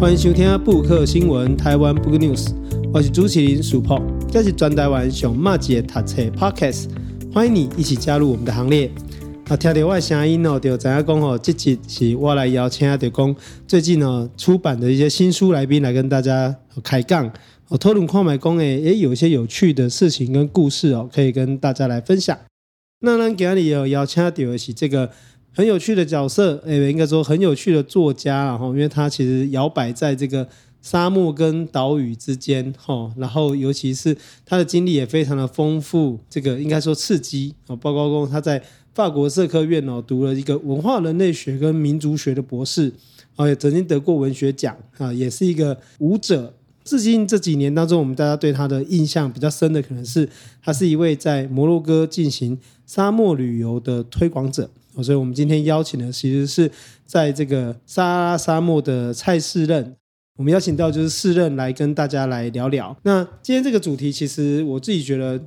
欢迎收听布克新闻台湾 Book News，我是主持人 Super，，这是专台湾上马街读册 Podcast，欢迎你一起加入我们的行列。啊，听到我的声音哦，就知影讲哦，这集是我来邀请的讲最近呢出版的一些新书来宾来跟大家开讲，我讨论看卖讲诶，也有一些有趣的事情跟故事哦，可以跟大家来分享。那咱今日有邀请到的是这个很有趣的角色，诶，应该说很有趣的作家，然后因为他其实摇摆在这个沙漠跟岛屿之间，哈，然后尤其是他的经历也非常的丰富，这个应该说刺激哦，包括说他在法国社科院哦读了一个文化人类学跟民族学的博士，哦，也曾经得过文学奖啊，也是一个舞者。至今这几年当中，我们大家对他的印象比较深的，可能是他是一位在摩洛哥进行沙漠旅游的推广者。所以，我们今天邀请的其实是在这个撒哈拉沙漠的蔡士任。我们邀请到就是士任来跟大家来聊聊。那今天这个主题，其实我自己觉得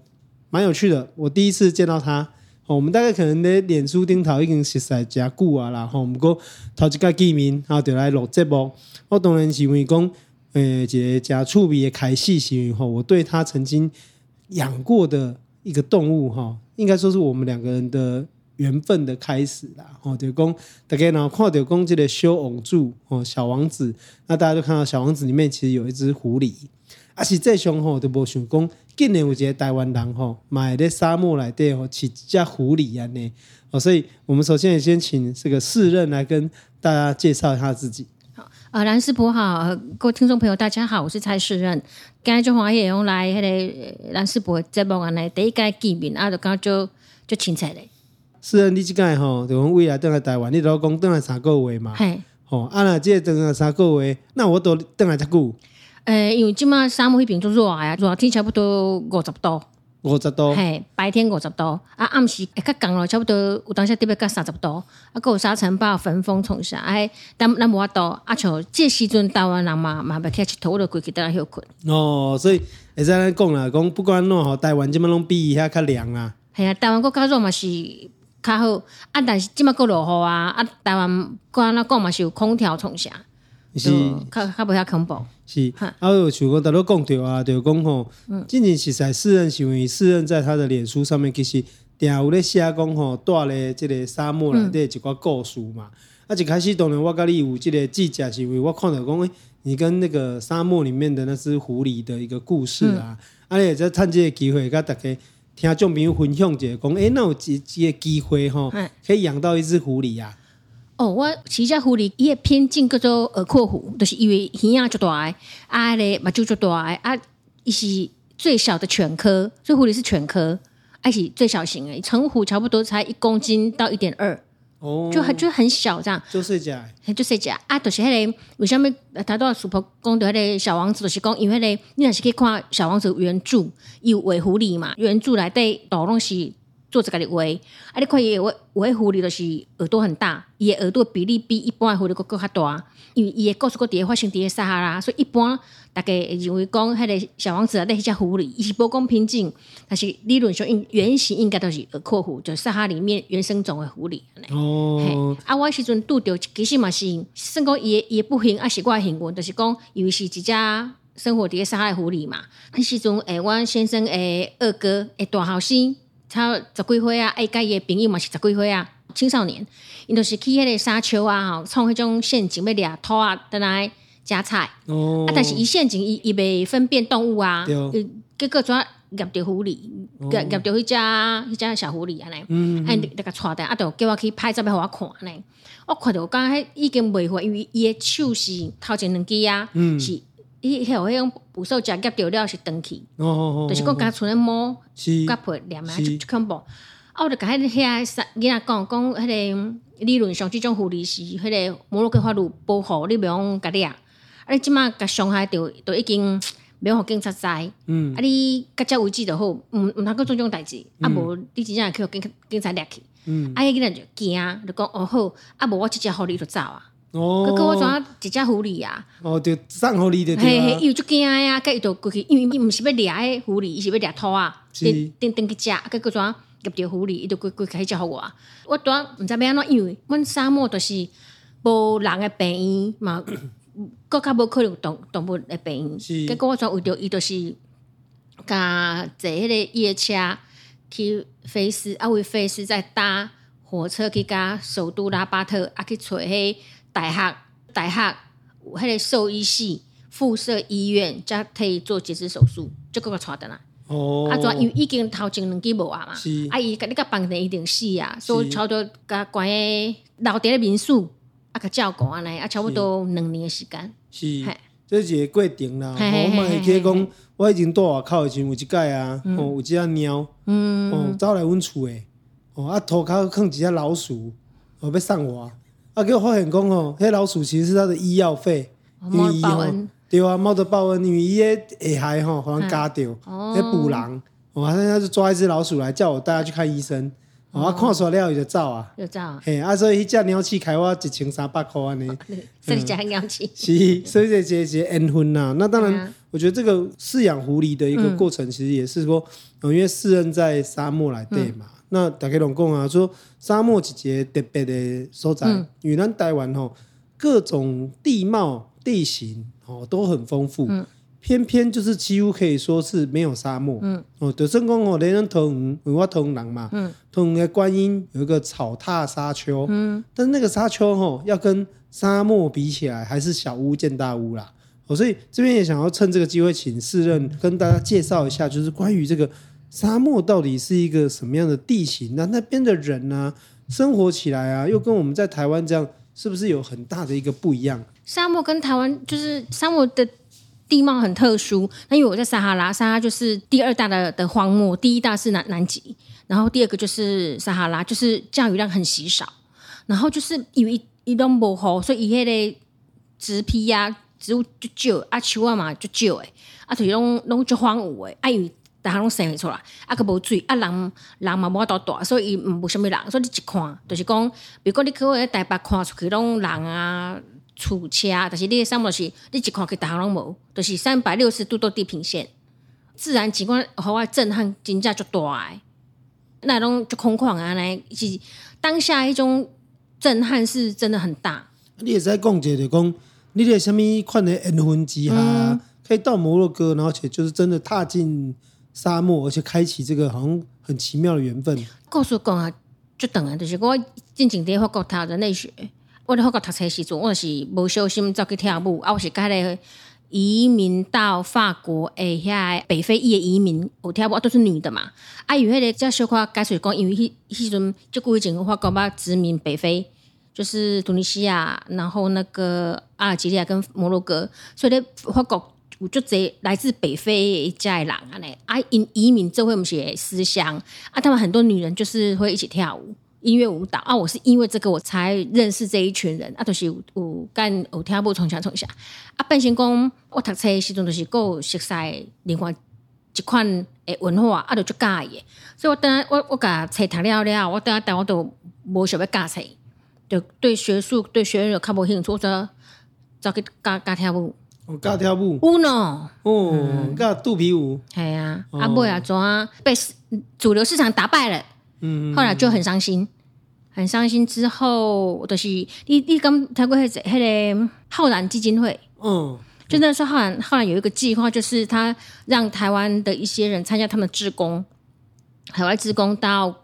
蛮有趣的。我第一次见到他，我们大概可能在脸书顶头已经实在加固啊，然后我们过头一个见面，然后就来录节目。我当然是因为讲。呃，这家触笔也开戏行以后，我对他曾经养过的一个动物哈，应该说是我们两个人的缘分的开始啦。哦，就讲大家呢看到讲这个小王子哦，小王子，那大家都看到小王子里面其实有一只狐狸，而且这熊吼都无想讲，今年有一个台湾人吼买的沙漠来对哦，起只狐狸啊呢，哦，所以我们首先也先请这个士任来跟大家介绍一下自己。啊，蓝师伯好，各位听众朋友，大家好，我是蔡士任。今日就欢迎用来迄个蓝师伯节目来第一届见面，啊，就刚就就亲切嘞。士任，你即届吼，就讲未来等来台湾，你老公等来三个月嘛？嘿，吼，啊，那这等来三个月，那我都等来遮久。诶、欸，因为即马沙漠那边都热啊，热天差不多五十度。五十度，嘿，白天五十度，啊，暗时会较降咯，差不多有当时特别到三十度，啊，还有沙尘暴、焚风冲下，哎，但咱无法度，啊，像这时阵台湾人嘛，嘛要起佚佗，就规去在那休困。哦，所以会使咱讲啦，讲不管喏吼，台湾即马拢比遐较凉啊。系啊，台湾国较热嘛是较好，啊，但是即马阁落雨啊，啊，台湾国安那讲嘛是有空调创啥。是，较较不遐恐怖。是，啊，有像讲大家讲着啊，就讲吼，之前实在士任是因为士任在他的脸书上面其实定有咧写讲吼，带咧即个沙漠内底一寡故事嘛。啊，一开始当然我甲你有即个记者，是因为我看到讲，诶，你跟那个沙漠里面的那只狐狸的一个故事啊，啊，你也在趁这个机会，甲大家听众朋友分享一下，讲，诶，那有几几个机会吼，可以养到一只狐狸呀？哦，我其实这狐狸伊个品种叫做耳廓狐，就是因为耳啊足大个，啊咧目睭足大个，啊伊是最小的犬科，所以狐狸是犬科，啊是最小型诶，成虎差不多才一公斤到一点二，哦，就很就很小这样，就细只，就细只啊，就是迄个为什么他都要苏婆讲到迄个小王子，就是讲因为迄个你若是可以看小王子原著，有画狐狸嘛，原著内底都拢是。做这个的话，啊，你看伊个有个狐狸就是耳朵很大，伊个耳朵比例比一般的狐狸阁较大，因为伊个故事伫个发生伫个撒哈拉，所以一般大家会认为讲迄个小王子啊，那迄只狐狸伊是无公品种，但是理论上应原型应该都是耳廓狐，就撒哈里面原生种的狐狸。哦，啊，我时阵拄着其实嘛是算讲伊伊不幸，啊是我幸运，就是讲因为是一只生活伫个撒哈的狐狸嘛，迄时阵诶，我先生诶二哥诶大后生。他十几岁啊，哎，甲伊个朋友嘛是十几岁啊，青少年，因都是去迄个沙丘啊，吼，创迄种陷阱要掠兔啊，等来夹菜。哦。啊，但是伊陷阱伊伊袂分辨动物啊，对结果抓夹着狐狸，夹夹着迄只迄只小狐狸安尼。嗯。哎，那个带的啊，就叫我去拍照片互我看呢。我看到刚刚已经袂会，因为伊的手是头前两支啊，嗯、是。伊迄迄种捕兽夹夹掉了是断去，哦哦哦，就是讲甲剩咧毛甲皮连啊，就就恐怖。啊，我就甲迄个遐仔讲讲，迄个理论上即种狐狸是迄个摩洛哥法律保护，你袂用甲掠。啊，你即马甲伤害着，都已经袂互警察知。嗯，啊，你甲遮为止就好，毋毋通够做这种代志。啊，无你真正去互警警察掠去。嗯，啊，迄囡仔就惊，就讲哦好，啊无我直接互你就走啊。哦，哥哥，我抓一只狐狸啊！哦，就送狐狸的。嘿嘿，伊有足惊呀，佮伊就过去，因为伊毋是要掠迄狐狸，伊是要掠兔啊。是。等等去食，佮哥抓夹着狐狸，伊就过过去食互我。我拄仔毋知要安怎，因为阮沙漠着是无人诶病院嘛，更较无可能动动物的病院。是结果我转为着伊就是，甲坐迄个夜车去菲斯，啊，为菲斯再搭火车去甲首都拉巴特，啊，去找迄大学大学迄个兽医系附设医院，才可以做截肢手术，结果个带倒来。哦，啊，转因为已经头前两支无啊嘛，是。啊，伊甲你甲房地一定死啊，所以差不多甲关诶留伫咧民宿，啊，甲照顾安尼，啊，差不多两年的时间。是。嘿，这是一个过程啦。我嘛会记得讲我以前住外口的时阵，有一摆啊，哦，有一只猫，嗯，哦，走来阮厝诶，哦，啊，涂骹囥一只老鼠，哦，要送我，啊，结果发现讲哦，迄老鼠其实是它的医药费，因为伊吼猫的报恩，对啊，猫的报恩，因为伊个下害吼，互人咬着，哦。迄捕狼，哦，他他就抓一只老鼠来叫我带他去看医生，哦，啊，看煞了伊就走啊，就走啊，嘿，啊，所以迄只鸟鼠开我一千三百块安尼。所以讲很洋气。是，所以这这些缘分呐。那当然我觉得这个饲养狐狸的一个过程，其实也是说，嗯、因为饲人在沙漠来对嘛。嗯、那大家拢讲啊，说沙漠季节特别的所在，嗯、因为咱台湾吼各种地貌地形哦都很丰富，嗯、偏偏就是几乎可以说是没有沙漠。嗯，哦，就算讲哦，连人桃园，因为我桃园人嘛，嗯，桃园的观音有一个草踏沙丘，嗯，但是那个沙丘吼要跟沙漠比起来，还是小巫见大巫啦。哦，所以这边也想要趁这个机会，请四任跟大家介绍一下，就是关于这个沙漠到底是一个什么样的地形？那那边的人呢、生活起来啊，又跟我们在台湾这样，是不是有很大的一个不一样？沙漠跟台湾就是沙漠的地貌很特殊。那因为我在撒哈拉，撒哈拉就是第二大的的荒漠，第一大是南南极，然后第二个就是撒哈拉，就是降雨量很稀少，然后就是因为。伊拢无雨，所以伊迄个植被啊，植物就少，啊树啊嘛就少诶，啊就是拢拢就荒芜诶，啊因为大家拢生会出来，啊阁无水，啊人人嘛无多大，所以伊毋无啥物人，所以你一看，就是讲，比如讲你去迄台北看出去拢人啊、厝车，但是你的沙漠是，你一看去大家拢无，就是三百六十度都地平线，自然景观互我震撼真正足大诶，那拢就空旷啊，尼是当下一种。震撼是真的很大。你也在讲解的讲，你在什么款的缘分之下，嗯、可以到摩洛哥，然后且就是真的踏进沙漠，而且开启这个好像很奇妙的缘分。告诉讲啊，就等啊，就是我进前在法国读人类学，我在法国读册时阵，我是无小心走去跳舞，啊，我是甲咧移民到法国诶，遐北非裔的移民有跳舞，都是女的嘛。啊，有迄个叫小可解释讲，因为迄迄阵即古以前法国捌殖民北非。就是突尼西亚，然后那个阿尔及利亚跟摩洛哥，所以咧法国有足侪来自北非一家的人啊，呢啊移移民这会我们写思乡啊，他们很多女人就是会一起跳舞、音乐舞蹈啊。我是因为这个我才认识这一群人啊，都、就是有有干有跳舞从强从下啊。变成讲我读册时阵就是够熟悉另外一款诶文化啊，就足介意，所以我等下我我甲册读了了，我等下等我都无想要教册。就对学术对学院有较无兴趣，我说走去教教跳舞，我教跳舞，舞呢？哦，教肚皮舞，系啊，阿妹啊，怎啊被主流市场打败了，嗯，后来就很伤心，很伤心。之后就是你你刚听过迄个迄个浩然基金会，嗯，就那时候浩然浩然有一个计划，就是他让台湾的一些人参加他们的志工，海外志工到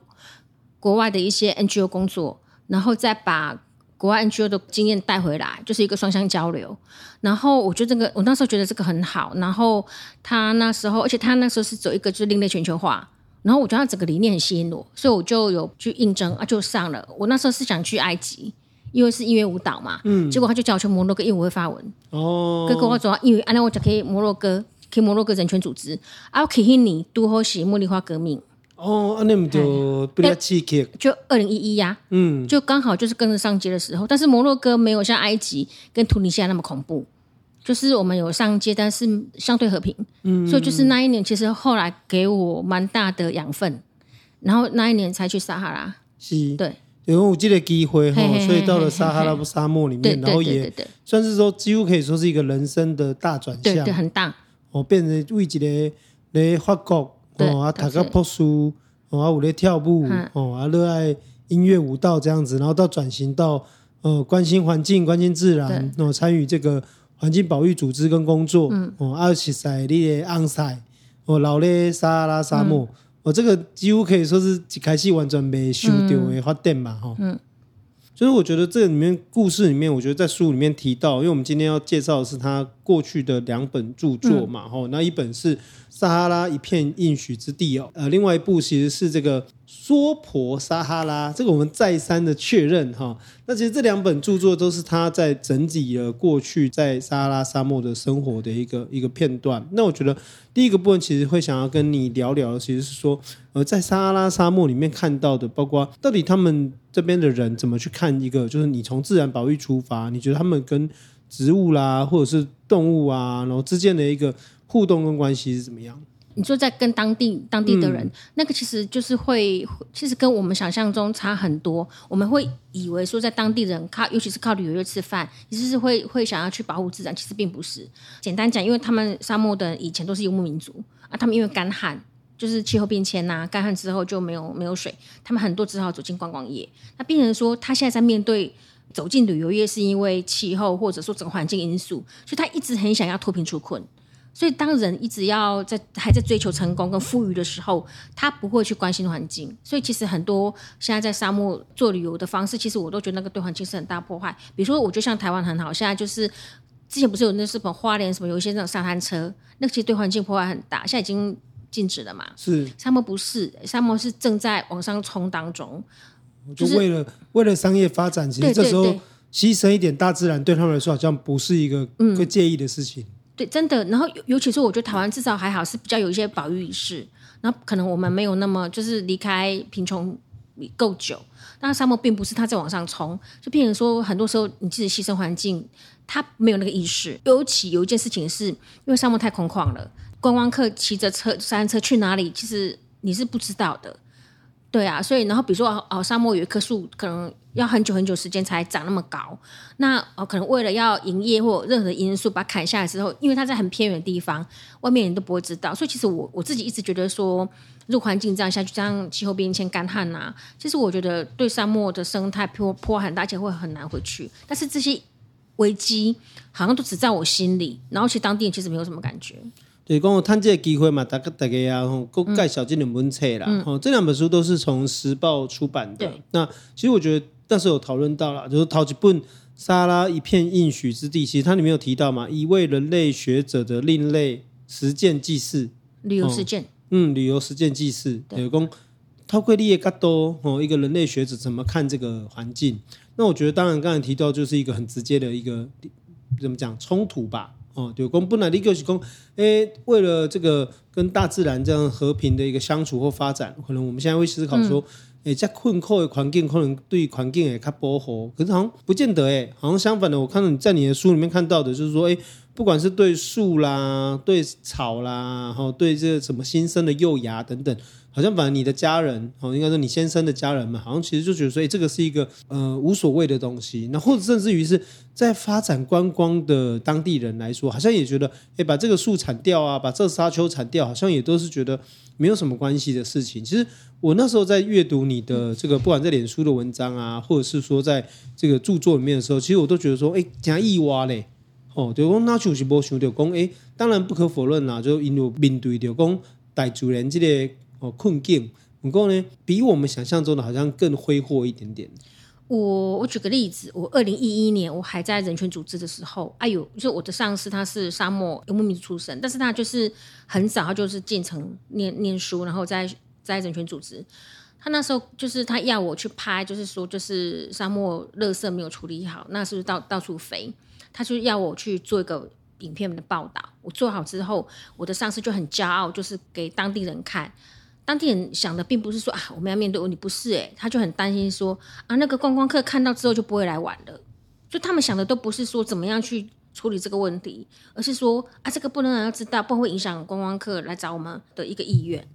国外的一些 NGO 工作。然后再把国外 NGO 的经验带回来，就是一个双向交流。然后我觉得这个，我那时候觉得这个很好。然后他那时候，而且他那时候是走一个就是另类全球化。然后我觉得他整个理念很吸引我，所以我就有去应征啊，就上了。我那时候是想去埃及，因为是音乐舞蹈嘛。嗯。结果他就叫我去摩洛哥，因为我会发文。哦。跟我说，因为安那我就可以摩洛哥，可以摩洛哥人权组织。啊，我可以你都好是茉莉花革命。哦，那么就不要气气，就二零一一呀，嗯，就刚好就是跟着上街的时候，但是摩洛哥没有像埃及跟突尼西亚那么恐怖，就是我们有上街，但是相对和平，嗯，所以就是那一年，其实后来给我蛮大的养分，然后那一年才去撒哈拉，是，对，有我记得机会哈，所以到了撒哈拉沙漠里面，然后也算是说几乎可以说是一个人生的大转向，对对，很大，哦，变成为一个来法国。哦，啊，读个朴书，哦，啊，有咧跳舞，嗯、哦，啊，热爱音乐舞蹈这样子，然后到转型到呃关心环境、关心自然，然后参与这个环境保育组织跟工作。嗯，哦，阿奇塞利的昂塞，哦，老咧撒哈拉沙漠，嗯、哦，这个几乎可以说是一开始完全没想到的发展嘛，吼、所以我觉得这里面故事里面，我觉得在书里面提到，因为我们今天要介绍的是他过去的两本著作嘛，吼、嗯，那一本是《撒哈拉一片应许之地》哦，呃，另外一部其实是这个。娑婆撒哈拉，这个我们再三的确认哈。那其实这两本著作都是他在整理了过去在撒哈拉沙漠的生活的一个一个片段。那我觉得第一个部分其实会想要跟你聊聊的，其实是说，呃，在撒哈拉沙漠里面看到的，包括到底他们这边的人怎么去看一个，就是你从自然保育出发，你觉得他们跟植物啦，或者是动物啊，然后之间的一个互动跟关系是怎么样？你说在跟当地当地的人，嗯、那个其实就是会，其实跟我们想象中差很多。我们会以为说在当地人靠，尤其是靠旅游业吃饭，其实是会会想要去保护自然，其实并不是。简单讲，因为他们沙漠的人以前都是游牧民族啊，他们因为干旱，就是气候变迁呐、啊，干旱之后就没有没有水，他们很多只好走进观光业。那病人说他现在在面对走进旅游业，是因为气候或者说整个环境因素，所以他一直很想要脱贫出困。所以，当人一直要在还在追求成功跟富裕的时候，他不会去关心环境。所以，其实很多现在在沙漠做旅游的方式，其实我都觉得那个对环境是很大破坏。比如说，我觉得像台湾很好，现在就是之前不是有那什么花莲什么有一些那种沙滩车，那个其实对环境破坏很大，现在已经禁止了嘛。是沙漠不是沙漠是正在往上冲当中，就为了、就是、为了商业发展，其实这时候牺牲一点大自然对他们来说好像不是一个会介意的事情。嗯对，真的。然后尤其是我觉得台湾至少还好，是比较有一些保育意识。然后可能我们没有那么就是离开贫穷够久。但沙漠并不是它在往上冲，就变成说很多时候你自己牺牲环境，它没有那个意识。尤其有一件事情是因为沙漠太空旷了，观光客骑着车山车去哪里，其实你是不知道的。对啊，所以然后比如说哦，沙漠有一棵树，可能要很久很久时间才长那么高。那哦，可能为了要营业或任何的因素把它砍下来之后，因为它在很偏远的地方，外面人都不会知道。所以其实我我自己一直觉得说，如果环境这样下去，这样气候变迁、干旱呐，其实我觉得对沙漠的生态破破坏很大，而且会很难回去。但是这些危机好像都只在我心里，然后其实当地人其实没有什么感觉。对，讲我趁这个机会嘛，大家大家啊，吼，各介绍这两本册啦。吼、嗯，这两本书都是从时报出版的。那其实我觉得那时候有讨论到了，就是头一本《沙拉一片应许之地》，其实它里面有提到嘛，一位人类学者的另类实践记事，旅游实践。嗯，旅游实践记事，有，讲透过你的角度，哦，一个人类学者怎么看这个环境？那我觉得，当然刚才提到就是一个很直接的一个怎么讲冲突吧。哦，对，公本来你就是讲，诶，为了这个跟大自然这样和平的一个相处或发展，可能我们现在会思考说，诶、嗯，在困苦的环境，可能对环境也较保护，可是好像不见得，诶，好像相反的，我看到你在你的书里面看到的，就是说，诶，不管是对树啦、对草啦，然后对这个什么新生的幼芽等等。好像反正你的家人哦，应该说你先生的家人们，好像其实就觉得说，哎，这个是一个呃无所谓的东西。那或者甚至于是在发展观光的当地人来说，好像也觉得，哎，把这个树铲掉啊，把这沙丘铲掉，好像也都是觉得没有什么关系的事情。其实我那时候在阅读你的这个，不管在脸书的文章啊，或者是说在这个著作里面的时候，其实我都觉得说，哎，加意挖嘞，哦，就讲那就是没想到讲，哎，当然不可否认啦，就因为面对着讲大自然这个。哦，困境，不过呢，比我们想象中的好像更挥霍一点点。我我举个例子，我二零一一年我还在人权组织的时候，哎呦，就我的上司他是沙漠游牧民族出身，但是他就是很早他就是进城念念书，然后在在人权组织，他那时候就是他要我去拍，就是说就是沙漠垃圾没有处理好，那是不是到到处飞？他就要我去做一个影片的报道。我做好之后，我的上司就很骄傲，就是给当地人看。当地人想的并不是说啊，我们要面对问题，不是诶，他就很担心说啊，那个观光客看到之后就不会来玩了。就他们想的都不是说怎么样去处理这个问题，而是说啊，这个不能让他知道，不然会影响观光客来找我们的一个意愿。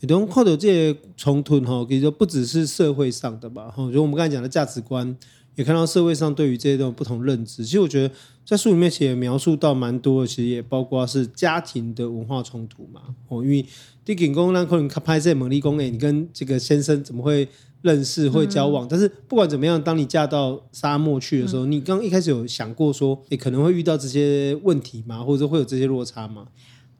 你都看到这些冲突哈，其实不只是社会上的吧，哈，就我们刚才讲的价值观。也看到社会上对于这些种不同认知，其实我觉得在书里面其实也描述到蛮多的，其实也包括是家庭的文化冲突嘛。哦，因为地景工让可能拍这猛力工，哎，你跟这个先生怎么会认识、会交往。嗯、但是不管怎么样，当你嫁到沙漠去的时候，嗯、你刚一开始有想过说，你可能会遇到这些问题吗？或者说会有这些落差吗？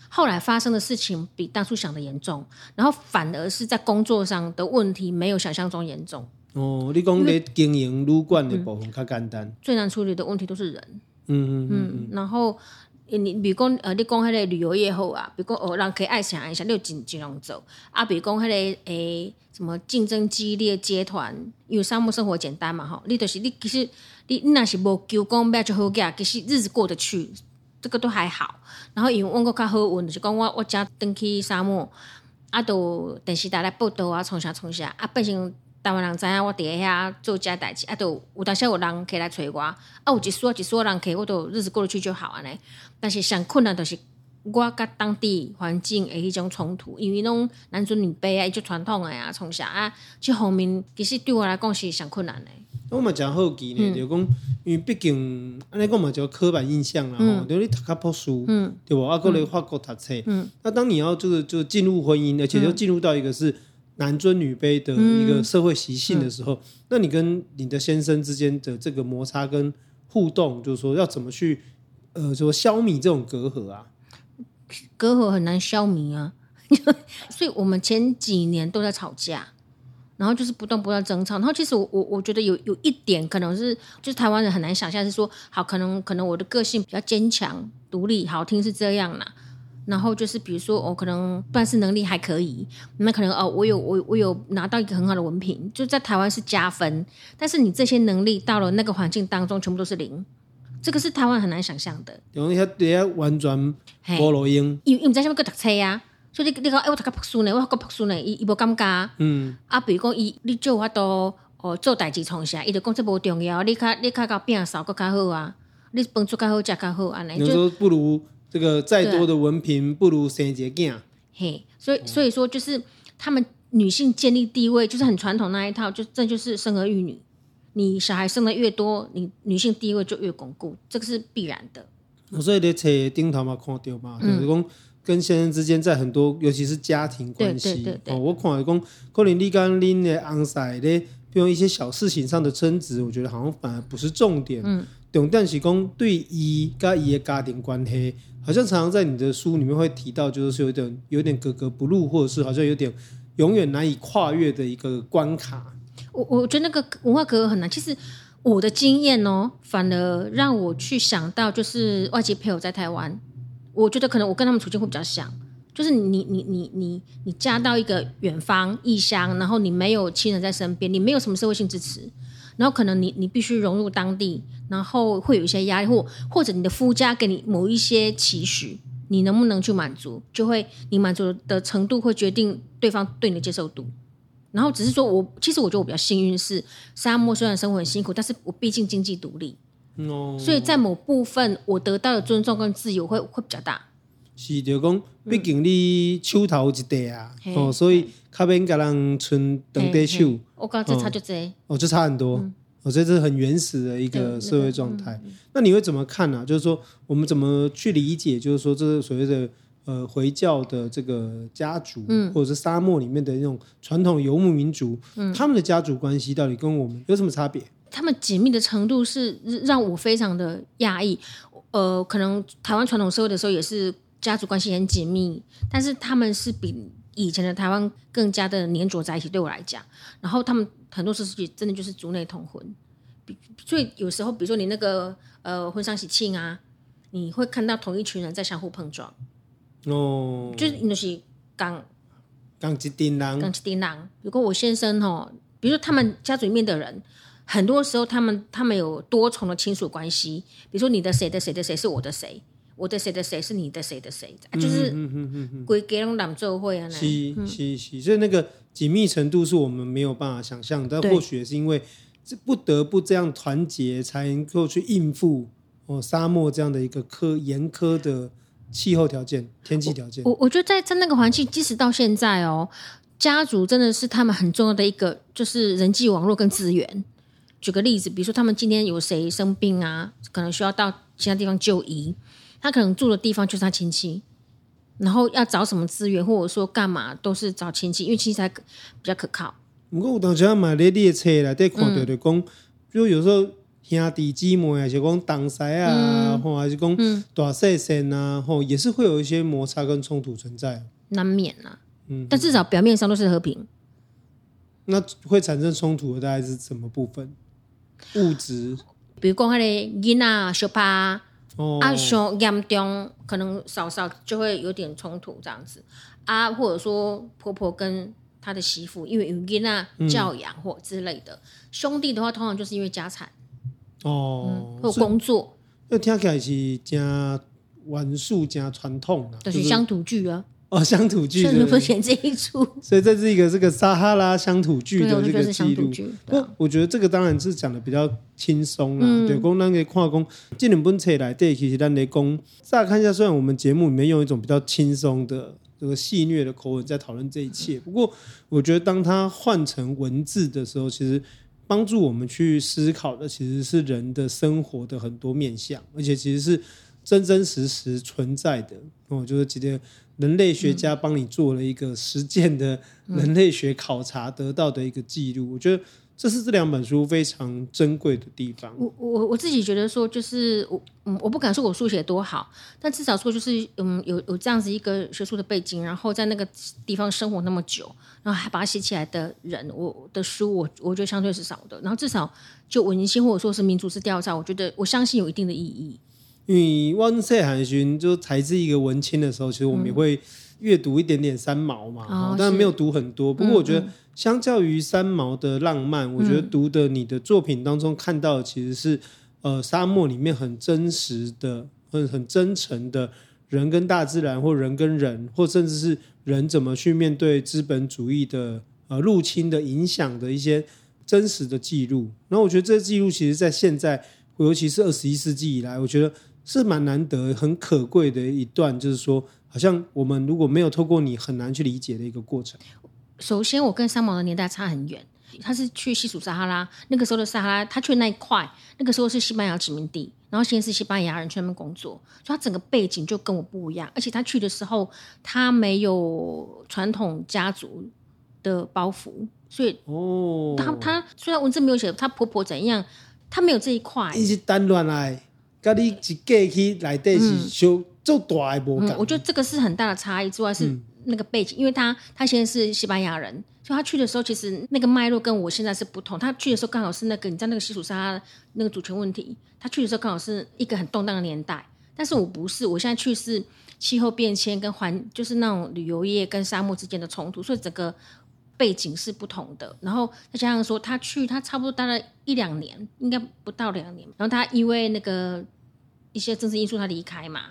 后来发生的事情比当初想的严重，然后反而是在工作上的问题没有想象中严重。哦，你讲你经营旅馆的部分较简单，最难处理的问题都是人。嗯嗯嗯，嗯，然后。你比如讲，呃，你讲迄个旅游业好啊，比如讲哦，人可以爱想一想，你有尽尽量走啊。比如讲迄个诶、欸，什么竞争激烈接团，因为沙漠生活简单嘛，吼，你就是你其实你你若是无求讲买就好个，其实日子过得去，这个都还好。然后因为我较好运，就是讲我我家登去沙漠，啊，都电视台来报道啊，从啥从啥啊，变成。台湾人知影我伫遐做这代志，啊，都有当时有人可以来找我，啊，有一撮一撮人可以，我都日子过得去就好安尼。但是上困难就是我甲当地环境的迄种冲突，因为拢男尊女卑啊，伊就传统的啊，从小啊，这方面其实对我来讲是上困难的。我嘛诚好奇呢，就讲因为毕竟安尼讲嘛，就刻板印象啦，吼，就你读较朴书，嗯，对不？啊，过来法国读册，嗯，那当你要这个就进入婚姻，而且就进入到一个是。男尊女卑的一个社会习性的时候，嗯嗯、那你跟你的先生之间的这个摩擦跟互动，就是说要怎么去呃说消弭这种隔阂啊？隔阂很难消弭啊，所以我们前几年都在吵架，然后就是不断不断争吵。然后其实我我我觉得有有一点可能是，就是台湾人很难想象是说，好可能可能我的个性比较坚强独立，好听是这样啦。然后就是，比如说，我、哦、可能办事能力还可以，那可能哦，我有我我有拿到一个很好的文凭，就在台湾是加分。但是你这些能力到了那个环境当中，全部都是零，这个是台湾很难想象的。因为他完全无路用，因为唔知什么叫读册啊，所以你你讲哎，我读个朴素呢，我读个朴素呢，伊伊无尴尬。嗯。啊，比如讲伊，你做法都哦做代志从啥，伊就讲这无重要，你较你较搞变少，搁较好啊，你饭做较好，食较好，安尼就不如。这个再多的文凭不如生一个囝。嘿，所以所以说就是他们女性建立地位就是很传统那一套，就这就是生儿育女，你小孩生的越多，你女性地位就越巩固，这个是必然的。所以你在顶头嘛看到嘛，就是讲跟先生之间在很多，尤其是家庭关系，哦，我看讲可能你跟恁的昂婿咧，比如一些小事情上的争执，我觉得好像反而不是重点。嗯，重点是讲对伊跟伊的家庭关系。好像常常在你的书里面会提到，就是有点有点格格不入，或者是好像有点永远难以跨越的一个关卡。我我觉得那个文化隔阂很难。其实我的经验哦，反而让我去想到，就是外籍配偶在台湾，我觉得可能我跟他们处境会比较像，就是你你你你你嫁到一个远方异乡，然后你没有亲人在身边，你没有什么社会性支持。然后可能你你必须融入当地，然后会有一些压力，或或者你的夫家给你某一些期许，你能不能去满足，就会你满足的程度会决定对方对你的接受度。然后只是说我其实我觉得我比较幸运是沙漠虽然生活很辛苦，但是我毕竟经济独立，哦，所以在某部分我得到的尊重跟自由会会比较大。是就讲，毕竟你手头一地啊，嗯、哦，所以较免甲人村当地手。我刚这差就这，哦，就差很多。嗯、我觉得这是很原始的一个社会状态。嗯、那你会怎么看呢、啊？就是说，我们怎么去理解？就是说，这是所谓的呃回教的这个家族，嗯、或者是沙漠里面的那种传统游牧民族，嗯、他们的家族关系到底跟我们有什么差别？他们紧密的程度是让我非常的讶异。呃，可能台湾传统社会的时候也是。家族关系很紧密，但是他们是比以前的台湾更加的黏着在一起。对我来讲，然后他们很多事情真的就是族内同婚，所以有时候比如说你那个呃婚丧喜庆啊，你会看到同一群人在相互碰撞。哦，就是那是刚刚一丁郎，刚一丁郎。如果我先生哦，比如说他们家族里面的人，很多时候他们他们有多重的亲属关系，比如说你的谁的谁的谁是我的谁。我的谁的谁是你的谁的谁，就是归给拢男做会啊，是是是，所以那个紧密程度是我们没有办法想象，但或许也是因为这不得不这样团结，才能够去应付哦沙漠这样的一个苛严苛的气候条件、天气条件。我我觉得在在那个环境，即使到现在哦，家族真的是他们很重要的一个，就是人际网络跟资源。举个例子，比如说他们今天有谁生病啊，可能需要到其他地方就医。他可能住的地方就是他亲戚，然后要找什么资源或者说干嘛都是找亲戚，因为亲戚才比较可靠。不过有当时买咧列车来在看到的讲，就有时候兄弟姊妹还是讲同侪啊，或还是讲大细声啊，吼，也是会有一些摩擦跟冲突存在，难免啊。嗯，但至少表面上都是和平。那会产生冲突的大概是什么部分？物质，比如讲他的囡仔小怕，哦、啊，上严重可能嫂嫂就会有点冲突这样子。啊，或者说婆婆跟她的媳妇因为有囡啊教养或之类的，嗯、兄弟的话通常就是因为家产。哦、嗯，或工作。那听起来是加元素加传统啊，就是乡土剧啊。哦，乡土剧，是不选这一出，所以这是一个这个撒哈拉乡土剧的这个记录。不，我觉得这个当然是讲的比较轻松啦。嗯、对，讲咱个看讲，这两本册来对，其实咱来讲，乍看一下，虽然我们节目里面用一种比较轻松的这个戏谑的口吻在讨论这一切，不过我觉得当它换成文字的时候，其实帮助我们去思考的其实是人的生活的很多面向，而且其实是真真实实存在的。我就是今天。人类学家帮你做了一个实践的人类学考察，得到的一个记录，我觉得这是这两本书非常珍贵的地方。我我我自己觉得说，就是我嗯，我不敢说我书写多好，但至少说就是嗯，有有这样子一个学术的背景，然后在那个地方生活那么久，然后还把它写起来的人，我的书我我觉得相对是少的。然后至少就文献或者说是民族志调查，我觉得我相信有一定的意义。因为温世海巡就才是一个文青的时候，其实我们也会阅读一点点三毛嘛，嗯、但没有读很多。不过我觉得，相较于三毛的浪漫，嗯、我觉得读的你的作品当中看到的其实是，呃，沙漠里面很真实的、很很真诚的人跟大自然，或人跟人，或甚至是人怎么去面对资本主义的呃入侵的影响的一些真实的记录。然后我觉得这个记录其实，在现在，尤其是二十一世纪以来，我觉得。是蛮难得、很可贵的一段，就是说，好像我们如果没有透过你，很难去理解的一个过程。首先，我跟三毛的年代差很远，他是去西属撒哈拉，那个时候的撒哈拉，他去的那一块，那个时候是西班牙殖民地，然后现在是西班牙人去那边工作，所以他整个背景就跟我不一样。而且他去的时候，他没有传统家族的包袱，所以哦，他他虽然文字没有写他婆婆怎样，他没有这一块，一直单乱来。家里一过去来底是修做大的无、我觉得这个是很大的差异。之外是那个背景，嗯、因为他他现在是西班牙人，所以他去的时候其实那个脉络跟我现在是不同。他去的时候刚好是那个你知道那个西属撒哈那个主权问题，他去的时候刚好是一个很动荡的年代。但是我不是，我现在去是气候变迁跟环，就是那种旅游业跟沙漠之间的冲突，所以整个背景是不同的。然后再加上说他去，他差不多待了一两年，应该不到两年。然后他因为那个。一些政治因素，他离开嘛，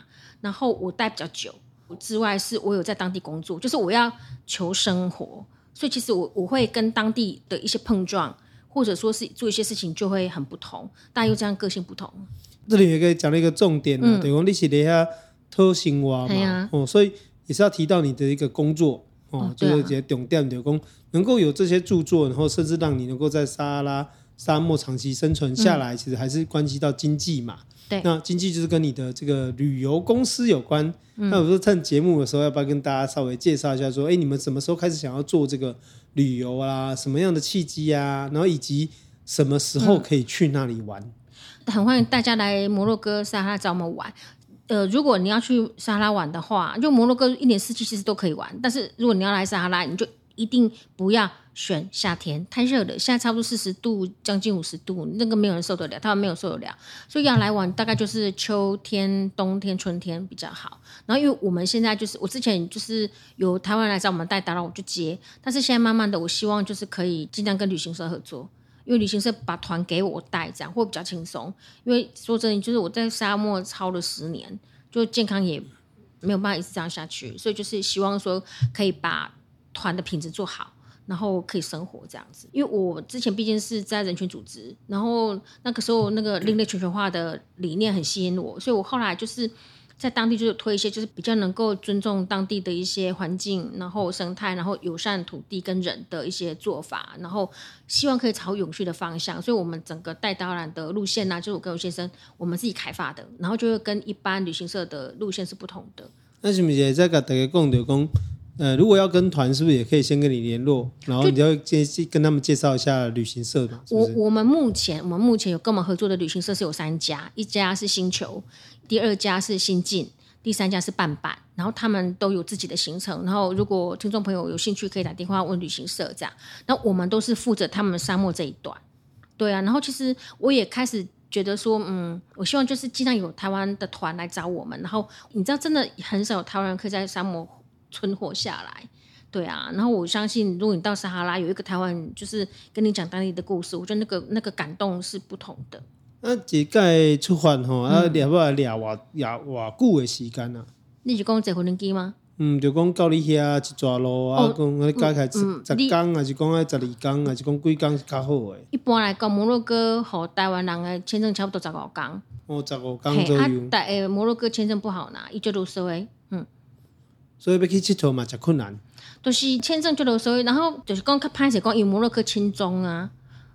然后我待比较久。之外，是我有在当地工作，就是我要求生活，所以其实我我会跟当地的一些碰撞，或者说是做一些事情就会很不同。大家又这样个性不同。这里也可以讲了一个重点呢，等于你是底下偷心话嘛，哦，所以也是要提到你的一个工作哦，就是这些重点的工，能够有这些著作，然后甚至让你能够在撒哈拉沙漠长期生存下来，其实还是关系到经济嘛。对，那经济就是跟你的这个旅游公司有关。嗯、那我说趁节目的时候，要不要跟大家稍微介绍一下？说，哎，你们什么时候开始想要做这个旅游啊？什么样的契机啊？然后以及什么时候可以去那里玩？嗯、很欢迎大家来摩洛哥撒哈拉找我们玩。呃，如果你要去撒哈拉玩的话，就摩洛哥一年四季其实都可以玩。但是如果你要来撒哈拉，你就一定不要选夏天，太热了。现在差不多四十度，将近五十度，那个没有人受得了，他们没有受得了。所以要来玩，大概就是秋天、冬天、春天比较好。然后因为我们现在就是，我之前就是有台湾来找我们带打扰，我就接。但是现在慢慢的，我希望就是可以尽量跟旅行社合作，因为旅行社把团给我带，这样会比较轻松。因为说真的，就是我在沙漠超了十年，就健康也没有办法一直这样下去，所以就是希望说可以把。团的品质做好，然后可以生活这样子。因为我之前毕竟是在人权组织，然后那个时候那个另类全球化的理念很吸引我，所以我后来就是在当地就是推一些就是比较能够尊重当地的一些环境，然后生态，然后友善土地跟人的一些做法，然后希望可以朝永续的方向。所以我们整个带导览的路线呢、就是我跟我先生我们自己开发的，然后就会跟一般旅行社的路线是不同的。那是不是在跟大家讲的讲？呃，如果要跟团，是不是也可以先跟你联络，然后你要介跟他们介绍一下旅行社嘛？我我们目前我们目前有跟我们合作的旅行社是有三家，一家是星球，第二家是新进，第三家是半半，然后他们都有自己的行程。然后如果听众朋友有兴趣，可以打电话问旅行社这样。那我们都是负责他们沙漠这一段，对啊。然后其实我也开始觉得说，嗯，我希望就是尽量有台湾的团来找我们。然后你知道，真的很少有台湾人可以在沙漠。存活下来，对啊，然后我相信，如果你到撒哈拉有一个台湾人，就是跟你讲当地的故事，我觉得那个那个感动是不同的。那这届出发吼，啊，聊不聊偌偌偌久的时间啊？你是讲坐飞机吗？嗯，就讲到你遐一抓路啊，讲加起来十十天，还是讲啊十二工，还是讲几工是较好诶？一般来讲，摩洛哥和台湾人的签证差不多十五工。哦，十五工左右。但诶，摩洛哥签证不好拿，伊就六十岁。所以要去佚佗嘛，较困难。都、就是签证就啰，所以然后就是讲较歹势讲，因摩洛哥亲中啊，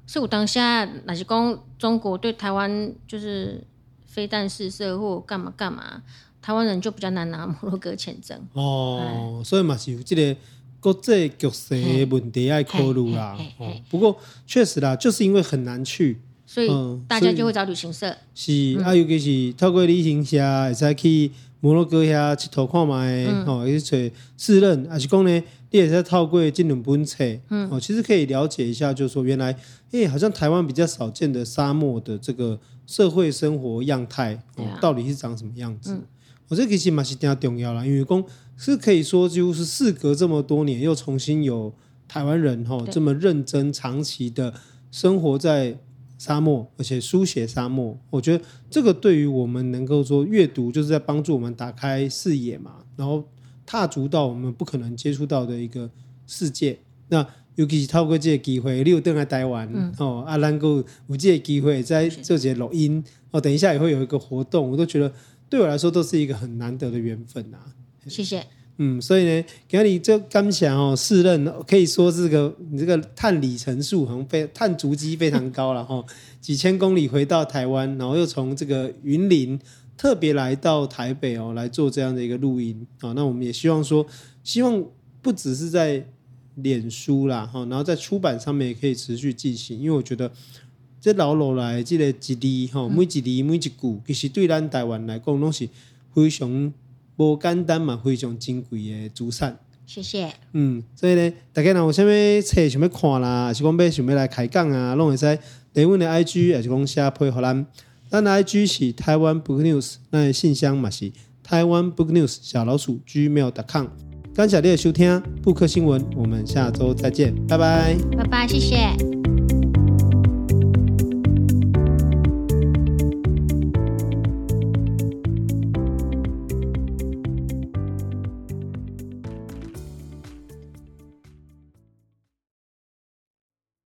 所以我当下若是讲中国对台湾就是飞弹试射或干嘛干嘛，台湾人就比较难拿摩洛哥签证。哦，嘿所以嘛是有这个国际局势的问题要考虑啦。哦，不过确实啦，就是因为很难去，所以大家就会找旅行社。嗯、是啊，尤其是透过旅行社会使去。摩洛哥遐佚佗看觅，吼、嗯，去找试任，还是讲呢？你也是透过这两本册，嗯，哦，其实可以了解一下，就是说原来，诶、欸，好像台湾比较少见的沙漠的这个社会生活样态，哦，啊、到底是长什么样子？我、嗯哦、这其实嘛是比较重要啦，因为讲是可以说，几乎是事隔这么多年，又重新有台湾人吼、这么认真、长期的生活在。沙漠，而且书写沙漠，我觉得这个对于我们能够说阅读，就是在帮助我们打开视野嘛，然后踏足到我们不可能接触到的一个世界。那尤其是透过这个机会，你有登来台湾、嗯、哦，啊，能够有这个机会在做这些录音哦，等一下也会有一个活动，我都觉得对我来说都是一个很难得的缘分呐、啊。谢谢。嗯，所以呢，给你这刚想哦，试任可以说是个你这个碳里程数，好像非碳足迹非常高了哈，几千公里回到台湾，然后又从这个云林特别来到台北哦，来做这样的一个录音啊。那我们也希望说，希望不只是在脸书啦哈，然后在出版上面也可以持续进行，因为我觉得这老老来这个一字哈，每一字每一句，其实对咱台湾来讲都是非常。不简单嘛，非常珍贵的资产。谢谢。嗯，所以呢，大家若有啥物册想要看啦，还是讲要想要来开讲啊，拢会使连阮的 IG，还是讲写配合咱。咱的 IG 是台湾 Book News，咱的信箱嘛是台湾 Book News 小老鼠 Gmail.com。感谢你的收听，布克新闻，我们下周再见，拜拜。拜拜，谢谢。